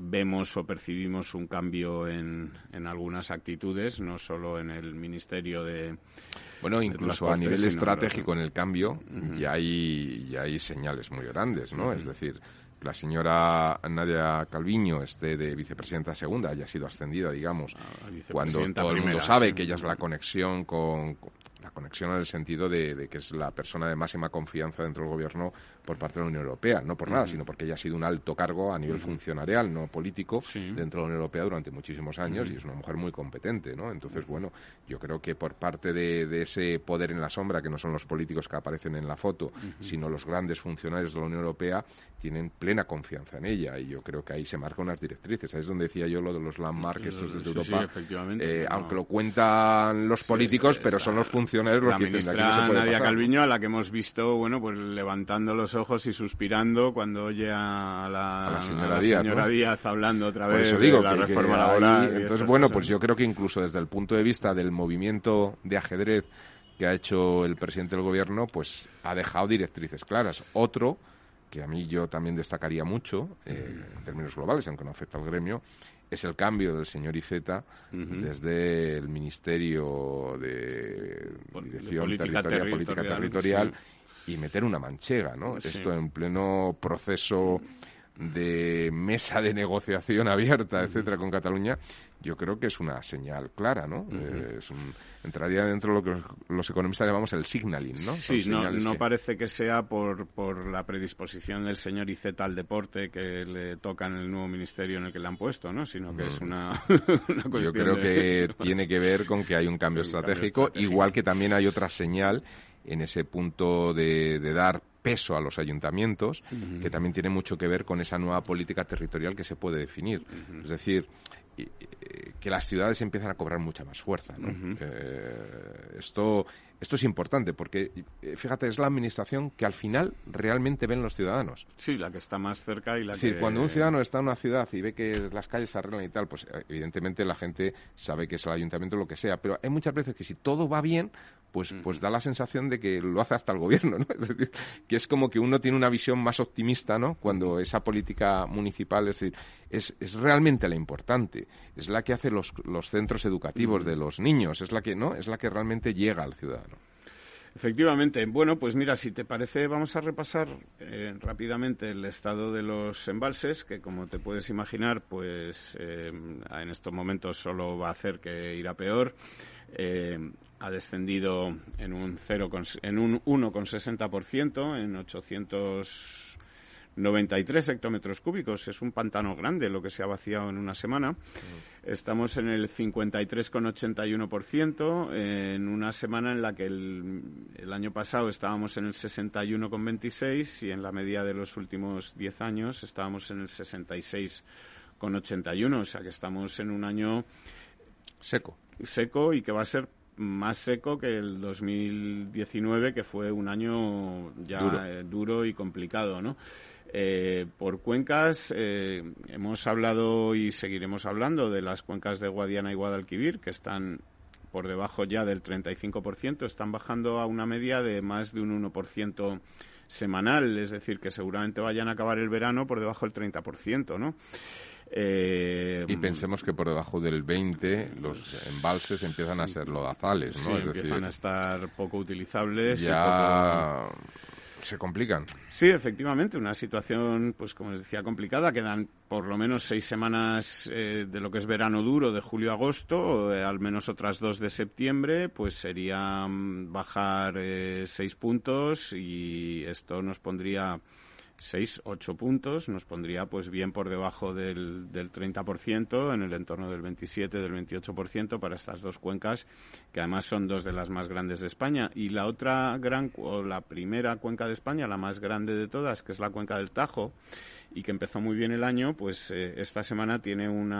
vemos o percibimos un cambio en, en algunas actitudes, no solo en el Ministerio de. Bueno, incluso a nivel estratégico en el cambio ya, hay, ya hay señales muy grandes, ¿no? Es decir, la señora Nadia Calviño esté de vicepresidenta segunda, haya sido ascendida, digamos, cuando todo el mundo sabe que ella es la conexión con, conexión en el sentido de, que es la persona de máxima confianza dentro del gobierno por parte de la Unión Europea, no por nada, sino porque ella ha sido un alto cargo a nivel funcionarial, no político, dentro de la Unión Europea durante muchísimos años y es una mujer muy competente, ¿no? Entonces, bueno, yo creo que por parte de, ese poder en la sombra, que no son los políticos que aparecen en la foto, sino los grandes funcionarios de la Unión Europea, tienen plena confianza en ella y yo creo que ahí se marcan unas directrices. Ahí es donde decía yo lo de los landmarks estos desde Europa, eh, aunque lo cuentan los políticos, pero son los funcionarios los que dicen, aquí no se puede Nadia Calviño, a la que hemos visto, bueno, pues levantando los ojos y suspirando cuando oye a la, señora, Díaz, hablando otra vez digo de la reforma laboral. entonces, bueno, pues yo creo que incluso desde el punto de vista del movimiento de ajedrez que ha hecho el presidente del gobierno, pues ha dejado directrices claras. Otro que a mí yo también destacaría mucho, eh, en términos globales, aunque no afecta al gremio, es el cambio del señor Iceta desde el Ministerio de Dirección Política Territorial, Política Territorial y meter una manchega, ¿no? Esto en pleno proceso de mesa de negociación abierta, etcétera, con Cataluña, yo creo que es una señal clara, ¿no? Eh, es un, entraría dentro de lo que los, economistas llamamos el signaling, ¿no? Sí, no, no parece que sea por, por la predisposición del señor Iceta al deporte que le toca en el nuevo ministerio en el que le han puesto, ¿no? Sino que es una, cuestión Yo creo que tiene que ver con que hay un cambio, estratégico, igual que también hay otra señal en ese punto de, de dar peso a los ayuntamientos, que también tiene mucho que ver con esa nueva política territorial que se puede definir. Es decir, que las ciudades empiezan a cobrar mucha más fuerza. Eh, esto, esto es importante porque, eh, fíjate, es la administración que al final realmente ven los ciudadanos. Sí, la que está más cerca y la sí, cuando un ciudadano está en una ciudad y ve que las calles se arreglan y tal, pues eh, evidentemente la gente sabe que es el ayuntamiento lo que sea, pero hay muchas veces que si todo va bien, pues, pues da la sensación de que lo hace hasta el gobierno, ¿no? Es decir, que es como que uno tiene una visión más optimista, ¿no? Cuando esa política municipal, es decir, es, es realmente la importante, es la que hace los, los centros educativos de los niños, es la que, ¿no? Es la que realmente llega al ciudadano. Efectivamente. Bueno, pues mira, si te parece, vamos a repasar eh, rápidamente el estado de los embalses, que como te puedes imaginar, pues eh, en estos momentos solo va a hacer que irá peor. Eh, ha descendido en un, 0, en un 1,60%, en 893 hectómetros cúbicos. Es un pantano grande lo que se ha vaciado en una semana. Estamos en el 53,81%, en una semana en la que el, el, año pasado estábamos en el 61,26 y en la media de los últimos 10 años estábamos en el 66,81. O sea que estamos en un año seco. Seco y que va a ser más seco que el 2019, que fue un año ya duro, eh, y complicado, ¿no? Eh, por cuencas, eh, hemos hablado y seguiremos hablando de las cuencas de Guadiana y Guadalquivir, que están por debajo ya del 35%, están bajando a una media de más de un 1% semanal, es decir, que seguramente vayan a acabar el verano por debajo del 30%, ¿no? Eh, y pensemos que por debajo del 20 los embalses empiezan a ser lodazales, ¿no? es empiezan a estar poco utilizables. Ya se complican. Sí, efectivamente, una situación, pues como les decía, complicada. Quedan por lo menos seis semanas eh, de lo que es verano duro, de julio a agosto, eh, al menos otras dos de septiembre, pues sería mm, bajar seis puntos y esto nos pondría 6, 8 puntos, nos pondría pues bien por debajo del, del 30%, en el entorno del 27, del 28% para estas dos cuencas, que además son dos de las más grandes de España. Y la otra gran, o la primera cuenca de España, la más grande de todas, que es la cuenca del Tajo, y que empezó muy bien el año, pues eh, esta semana tiene un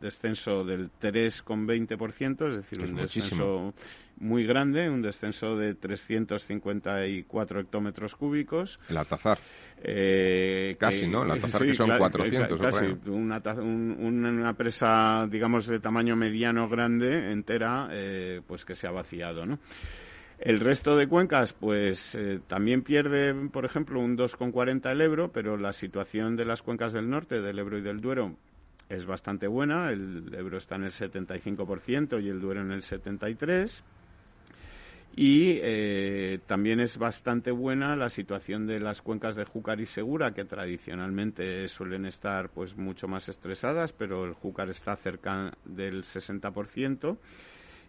descenso del 3,20%, es decir, un descenso muy grande, un descenso de 354 hectómetros cúbicos. El Altazar. Eh, casi, ¿no? El Altazar que son 400. Casi, una, una, presa, digamos, de tamaño mediano grande, entera, eh, pues que se ha vaciado, ¿no? El resto de cuencas, pues eh, también pierde, por ejemplo, un 2,40 el Ebro, pero la situación de las cuencas del norte, del Ebro y del Duero, es bastante buena. El Ebro está en el 75% y el Duero en el 73%. Y eh, también es bastante buena la situación de las cuencas de Júcar y Segura, que tradicionalmente suelen estar pues mucho más estresadas, pero el Júcar está cerca del 60%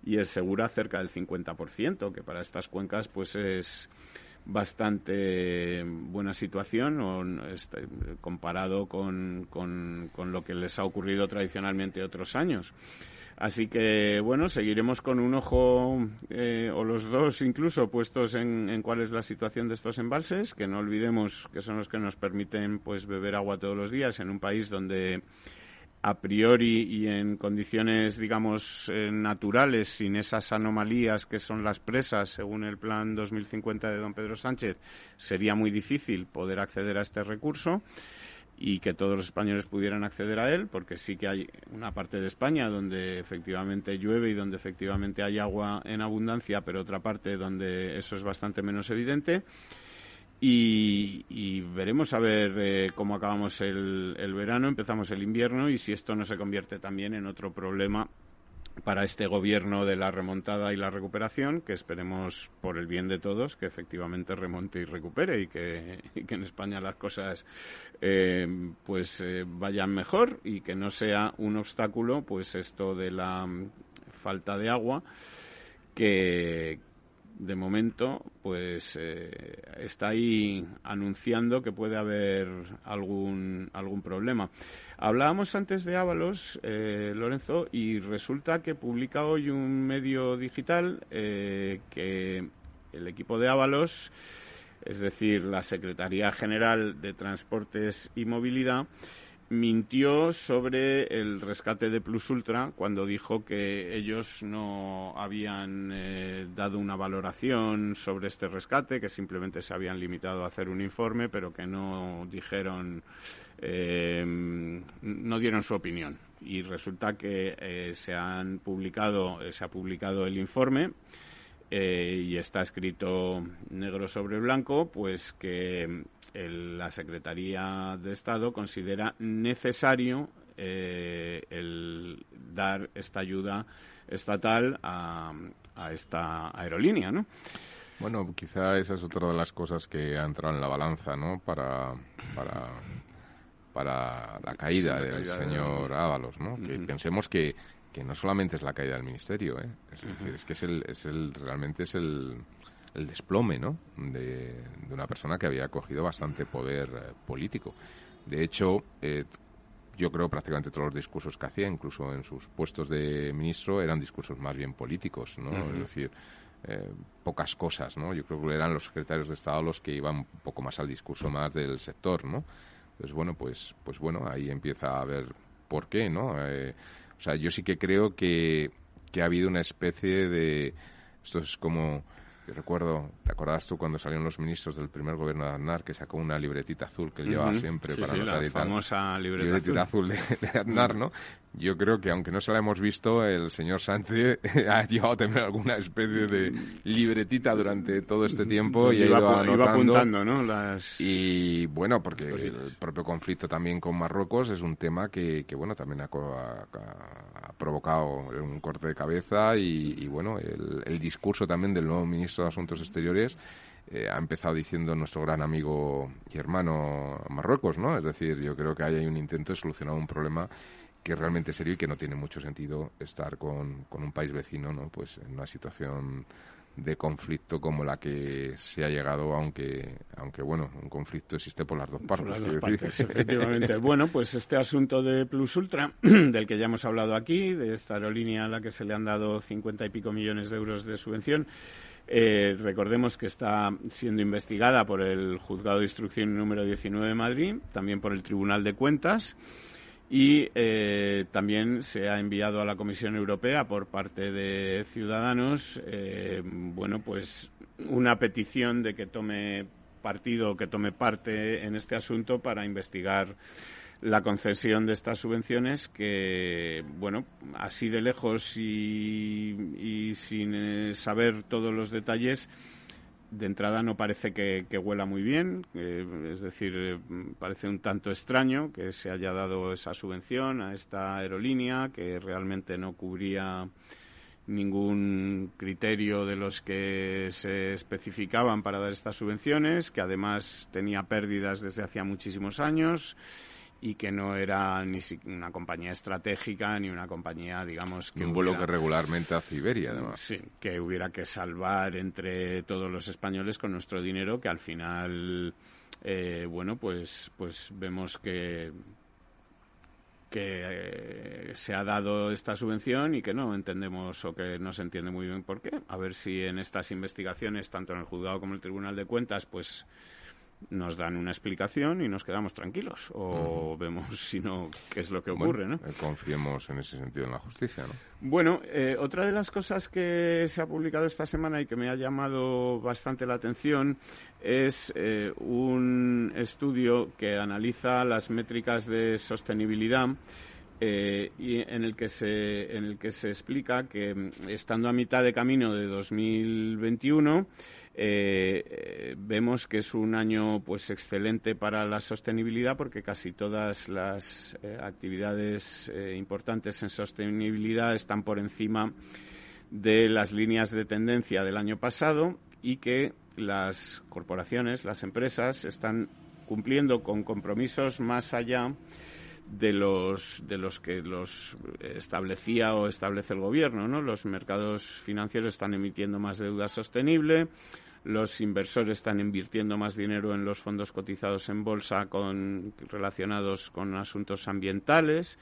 y el Segura cerca del 50%, que para estas cuencas pues es bastante buena situación este, comparado con, con, lo que les ha ocurrido tradicionalmente otros años. Así que, bueno, seguiremos con un ojo, eh, o los dos incluso, puestos en, cuál es la situación de estos embalses, que no olvidemos que son los que nos permiten pues beber agua todos los días en un país donde a priori y en condiciones, digamos, eh, naturales, sin esas anomalías que son las presas, según el plan 2050 de don Pedro Sánchez, sería muy difícil poder acceder a este recurso y que todos los españoles pudieran acceder a él, porque sí que hay una parte de España donde efectivamente llueve y donde efectivamente hay agua en abundancia, pero otra parte donde eso es bastante menos evidente. Y, veremos a ver eh, cómo acabamos el, verano, empezamos el invierno y si esto no se convierte también en otro problema para este gobierno de la remontada y la recuperación, que esperemos por el bien de todos que efectivamente remonte y recupere y que, en España las cosas eh, pues eh, vayan mejor y que no sea un obstáculo pues esto de la falta de agua que, de momento, pues eh, está ahí anunciando que puede haber algún, algún problema. Hablábamos antes de Ábalos, eh, Lorenzo, y resulta que publica hoy un medio digital eh, que el equipo de Ábalos, es decir, la Secretaría General de Transportes y Movilidad, mintió sobre el rescate de Plus Ultra cuando dijo que ellos no habían eh, dado una valoración sobre este rescate, que simplemente se habían limitado a hacer un informe, pero que no dijeron, eh, no dieron su opinión. Y resulta que eh, se han publicado, se ha publicado el informe. y está escrito negro sobre blanco, pues que la Secretaría de Estado considera necesario eh, el dar esta ayuda estatal a, esta aerolínea, ¿no? Bueno, quizá esa es otra de las cosas que ha entrado en la balanza, ¿no? Para, para, para la caída del señor Ábalos, ¿no? Que pensemos que, que no solamente es la caída del ministerio, ¿eh? Es decir, es que es el, es el, realmente es el, el desplome ¿no? de, una persona que había cogido bastante poder eh, político. De hecho, eh, yo creo prácticamente todos los discursos que hacía, incluso en sus puestos de ministro, eran discursos más bien políticos, ¿no? Es decir, eh, pocas cosas, ¿no? Yo creo que eran los secretarios de Estado los que iban un poco más al discurso más del sector, ¿no? Entonces, bueno, pues, pues bueno, ahí empieza a ver por qué, ¿no? o sea, yo sí que creo que, que ha habido una especie de... Esto es como recuerdo, ¿te acordabas tú cuando salieron los ministros del primer gobierno de Aznar que sacó una libretita azul que él llevaba siempre para sí, la famosa libretita, azul, de, Aznar, ¿no? Yo creo que aunque no se la hemos visto, el señor Sánchez ha llevado a tener alguna especie de libretita durante todo este tiempo y, ha ido anotando. apuntando, ¿no? Y bueno, porque el propio conflicto también con Marruecos es un tema que, que bueno, también ha, ha, provocado un corte de cabeza y, bueno, el, el discurso también del nuevo ministro de Asuntos Exteriores eh, ha empezado diciendo nuestro gran amigo y hermano Marruecos, ¿no? Es decir, yo creo que hay un intento de solucionar un problema que es realmente serio y que no tiene mucho sentido estar con, con un país vecino, ¿no? Pues en una situación de conflicto como la que se ha llegado, aunque, aunque bueno, un conflicto existe por las dos partes. efectivamente. bueno, pues este asunto de Plus Ultra, del que ya hemos hablado aquí, de esta aerolínea a la que se le han dado cincuenta y pico millones de euros de subvención, eh, recordemos que está siendo investigada por el Juzgado de Instrucción número 19 de Madrid, también por el Tribunal de Cuentas y eh, también se ha enviado a la Comisión Europea por parte de Ciudadanos, eh, bueno, pues una petición de que tome partido, que tome parte en este asunto para investigar la concesión de estas subvenciones que, bueno, así de lejos y, sin eh, saber todos los detalles, de entrada no parece que, huela muy bien, es decir, eh, parece un tanto extraño que se haya dado esa subvención a esta aerolínea que realmente no cubría ningún criterio de los que se especificaban para dar estas subvenciones, que además tenía pérdidas desde hacía muchísimos años y que no era ni una compañía estratégica ni una compañía, digamos, que un vuelo que regularmente hace Iberia, además. Sí, que hubiera que salvar entre todos los españoles con nuestro dinero, que al final, eh, bueno, pues, pues vemos que que eh, se ha dado esta subvención y que no entendemos o que no se entiende muy bien por qué. A ver si en estas investigaciones, tanto en el juzgado como en el Tribunal de Cuentas, pues nos dan una explicación y nos quedamos tranquilos o vemos si no qué es lo que ocurre, ¿no? Eh, confiemos en ese sentido en la justicia, ¿no? Bueno, eh, otra de las cosas que se ha publicado esta semana y que me ha llamado bastante la atención es eh, un estudio que analiza las métricas de sostenibilidad y en el que se en el que se explica que estando a mitad de camino de 2021 eh, vemos que es un año pues excelente para la sostenibilidad porque casi todas las eh, actividades eh, importantes en sostenibilidad están por encima de las líneas de tendencia del año pasado y que las corporaciones, las empresas están cumpliendo con compromisos más allá de los de los que los establecía o establece el gobierno, ¿no? Los mercados financieros están emitiendo más deuda sostenible, los inversores están invirtiendo más dinero en los fondos cotizados en bolsa con, relacionados con asuntos ambientales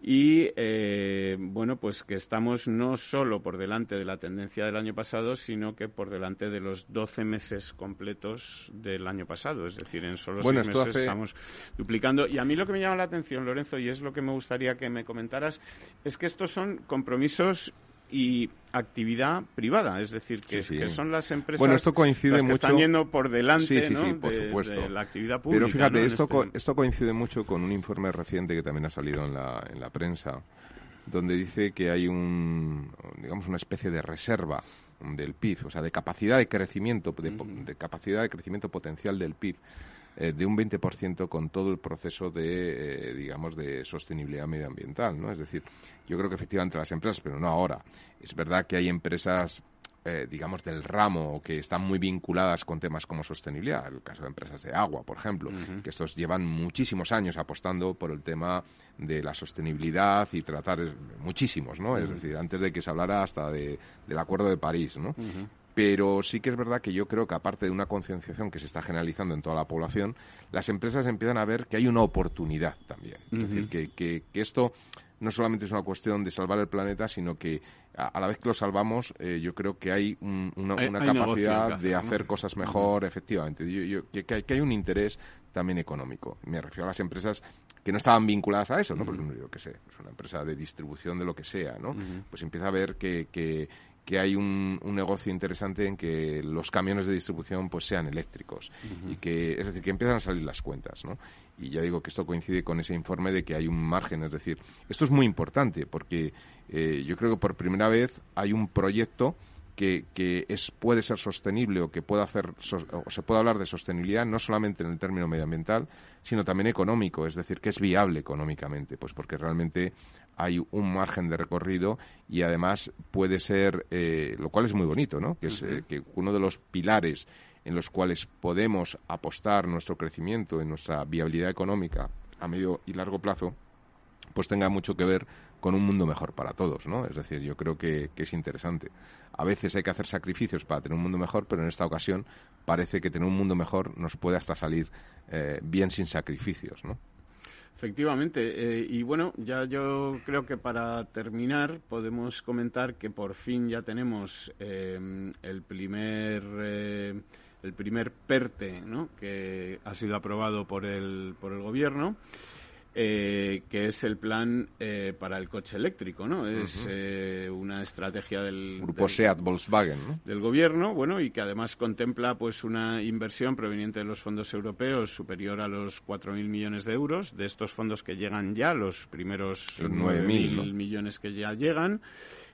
y eh, bueno pues que estamos no solo por delante de la tendencia del año pasado sino que por delante de los 12 meses completos del año pasado. Es decir en solo seis meses estamos duplicando. Y a mí lo que me llama la atención Lorenzo y es lo que me gustaría que me comentaras es que estos son compromisos y actividad privada, es decir, que, son las empresas bueno, esto coincide las que están yendo por delante sí, por de, supuesto. la actividad pública. Pero fíjate, esto, este esto coincide mucho con un informe reciente que también ha salido en la, en la prensa, donde dice que hay un, digamos, una especie de reserva del PIB, o sea, de capacidad de crecimiento, de capacidad de crecimiento potencial del PIB eh, de un 20% con todo el proceso de, eh, digamos, de sostenibilidad medioambiental, ¿no? Es decir, yo creo que efectivamente las empresas, pero no ahora. Es verdad que hay empresas eh, digamos, del ramo que están muy vinculadas con temas como sostenibilidad. El caso de empresas de agua, por ejemplo, que estos llevan muchísimos años apostando por el tema de la sostenibilidad y tratar muchísimos, ¿no? Es decir, antes de que se hablara hasta de, del Acuerdo de París, ¿no? Pero sí que es verdad que yo creo que aparte de una concienciación que se está generalizando en toda la población, las empresas empiezan a ver que hay una oportunidad también. Es decir, que, que, esto no solamente es una cuestión de salvar el planeta, sino que a, la vez que lo salvamos, eh, yo creo que hay una, capacidad de hacer cosas mejor, efectivamente. que, hay un interés también económico. Me refiero a las empresas que no estaban vinculadas a eso, ¿no? Pues yo qué sé, es una empresa de distribución de lo que sea, ¿no? Pues empieza a ver que, que, que hay un, negocio interesante en que los camiones de distribución pues sean eléctricos. Y que es decir que empiezan a salir las cuentas ¿no? y ya digo que esto coincide con ese informe de que hay un margen. Es decir esto es muy importante porque eh, yo creo que por primera vez hay un proyecto que, que es, puede ser sostenible o que pueda hacer o se puede hablar de sostenibilidad no solamente en el término medioambiental sino también económico es decir que es viable económicamente pues porque realmente hay un margen de recorrido y además puede ser, eh, lo cual es muy bonito, ¿no? Que es eh, que uno de los pilares en los cuales podemos apostar nuestro crecimiento, en nuestra viabilidad económica a medio y largo plazo, pues tenga mucho que ver con un mundo mejor para todos, ¿no? Es decir, yo creo que, es interesante. A veces hay que hacer sacrificios para tener un mundo mejor, pero en esta ocasión parece que tener un mundo mejor nos puede hasta salir eh, bien sin sacrificios, ¿no? Efectivamente. Eh, y bueno, ya yo creo que para terminar podemos comentar que por fin ya tenemos eh, el primer el primer PERTE, ¿no? que ha sido aprobado por el por el gobierno eh, que es el plan eh, para el coche eléctrico, ¿no? Es eh, una estrategia del grupo Seat Volkswagen, del gobierno, bueno, y que además contempla pues una inversión proveniente de los fondos europeos superior a los 4.000 millones de euros, de estos fondos que llegan ya, los primeros 9.000 millones que ya llegan.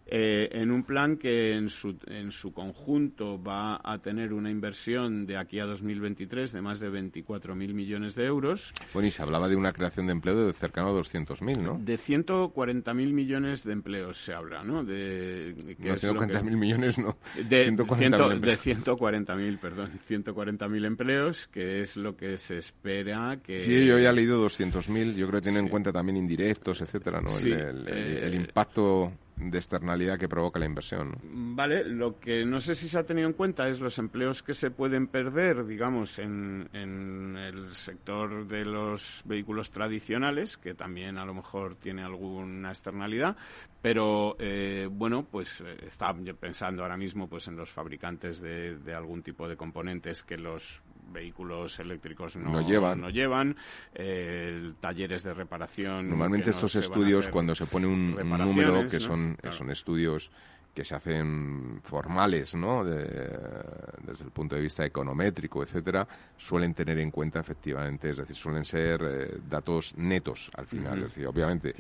Eh, en un plan que en su, en su conjunto va a tener una inversión de aquí a 2023 de más de 24.000 millones de euros. Bueno, y se hablaba de una creación de empleo de cercano a 200.000, ¿no? De 140.000 millones de empleos se habla, ¿no? De, que no, 140.000 millones, no. De 140.000, de 140.000, perdón, 140.000 empleos, que es lo que se espera que... Sí, yo ya he leído 200.000, yo creo que tiene en cuenta también indirectos, etcétera, ¿no? el, el, eh, impacto de externalidad que provoca la inversión. Vale, lo que no sé si se ha tenido en cuenta es los empleos que se pueden perder, digamos, en, el sector de los vehículos tradicionales, que también a lo mejor tiene alguna externalidad, pero eh, bueno, pues eh, está pensando ahora mismo pues en los fabricantes de algún tipo de componentes que los vehículos eléctricos no, llevan, no llevan eh, talleres de reparación. Normalmente estos estudios, cuando se pone un, número, que son, son estudios que se hacen formales, ¿no? desde el punto de vista econométrico, etcétera, suelen tener en cuenta efectivamente, es decir, suelen ser eh, datos netos al final. Es decir, obviamente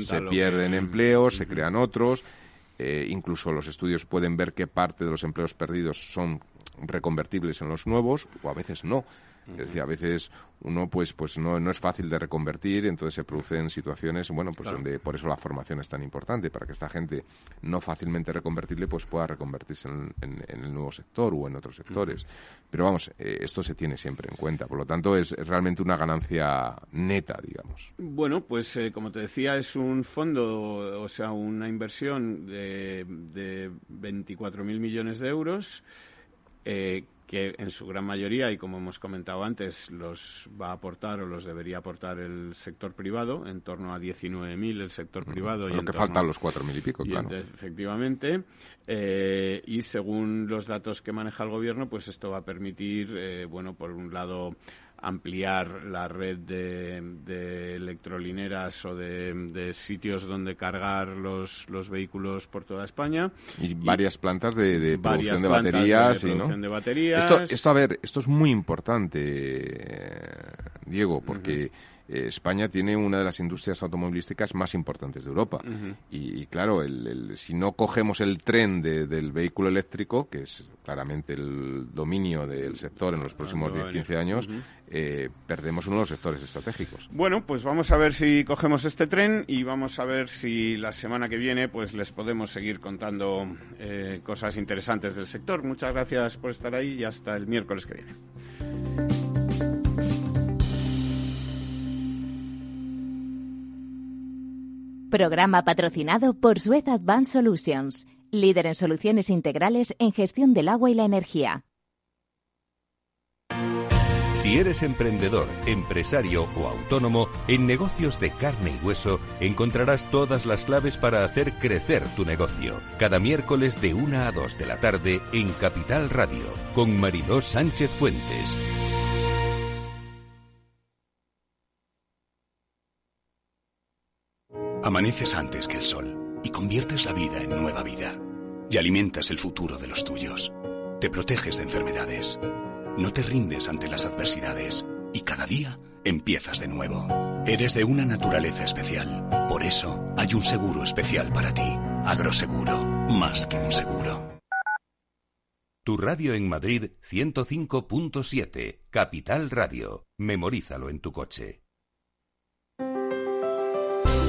se pierden empleos, se crean otros. Eh, incluso los estudios pueden ver qué parte de los empleos perdidos son reconvertibles en los nuevos o a veces no. Es decir, a veces uno pues pues no, no es fácil de reconvertir, entonces se producen situaciones, bueno, pues donde por eso la formación es tan importante, para que esta gente no fácilmente reconvertible pues pueda reconvertirse en, el nuevo sector o en otros sectores. Pero vamos, eh, esto se tiene siempre en cuenta, por lo tanto es, realmente una ganancia neta, digamos. Bueno, pues eh, como te decía, es un fondo, o sea, una inversión de, de 24.000 millones de euros eh, que en su gran mayoría, y como hemos comentado antes, los va a aportar o los debería aportar el sector privado, en torno a 19.000 el sector privado. Lo que faltan los 4.000 y pico, claro. efectivamente. Eh, y según los datos que maneja el gobierno, pues esto va a permitir, eh, bueno, por un lado, ampliar la red de, electrolineras o de, sitios donde cargar los, los vehículos por toda España. Y, varias plantas de, producción de baterías. de baterías. Esto, esto, a ver, esto es muy importante, Diego, porque... Eh, España tiene una de las industrias automovilísticas más importantes de Europa. y, claro, el, si no cogemos el tren del vehículo eléctrico, que es claramente el dominio del sector en los próximos 10-15 años, eh, perdemos uno de los sectores estratégicos. Bueno, pues vamos a ver si cogemos este tren y vamos a ver si la semana que viene pues les podemos seguir contando eh, cosas interesantes del sector. Muchas gracias por estar ahí y hasta el miércoles que viene. Programa patrocinado por Suez Advanced Solutions, líder en soluciones integrales en gestión del agua y la energía. Si eres emprendedor, empresario o autónomo, en negocios de carne y hueso encontrarás todas las claves para hacer crecer tu negocio. Cada miércoles de 1 a 2 de la tarde en Capital Radio, con Mariló Sánchez Fuentes. Amaneces antes que el sol y conviertes la vida en nueva vida. Y alimentas el futuro de los tuyos. Te proteges de enfermedades. No te rindes ante las adversidades. Y cada día empiezas de nuevo. Eres de una naturaleza especial. Por eso hay un seguro especial para ti. Agroseguro. Más que un seguro. Tu radio en Madrid 105.7. Capital Radio. Memorízalo en tu coche.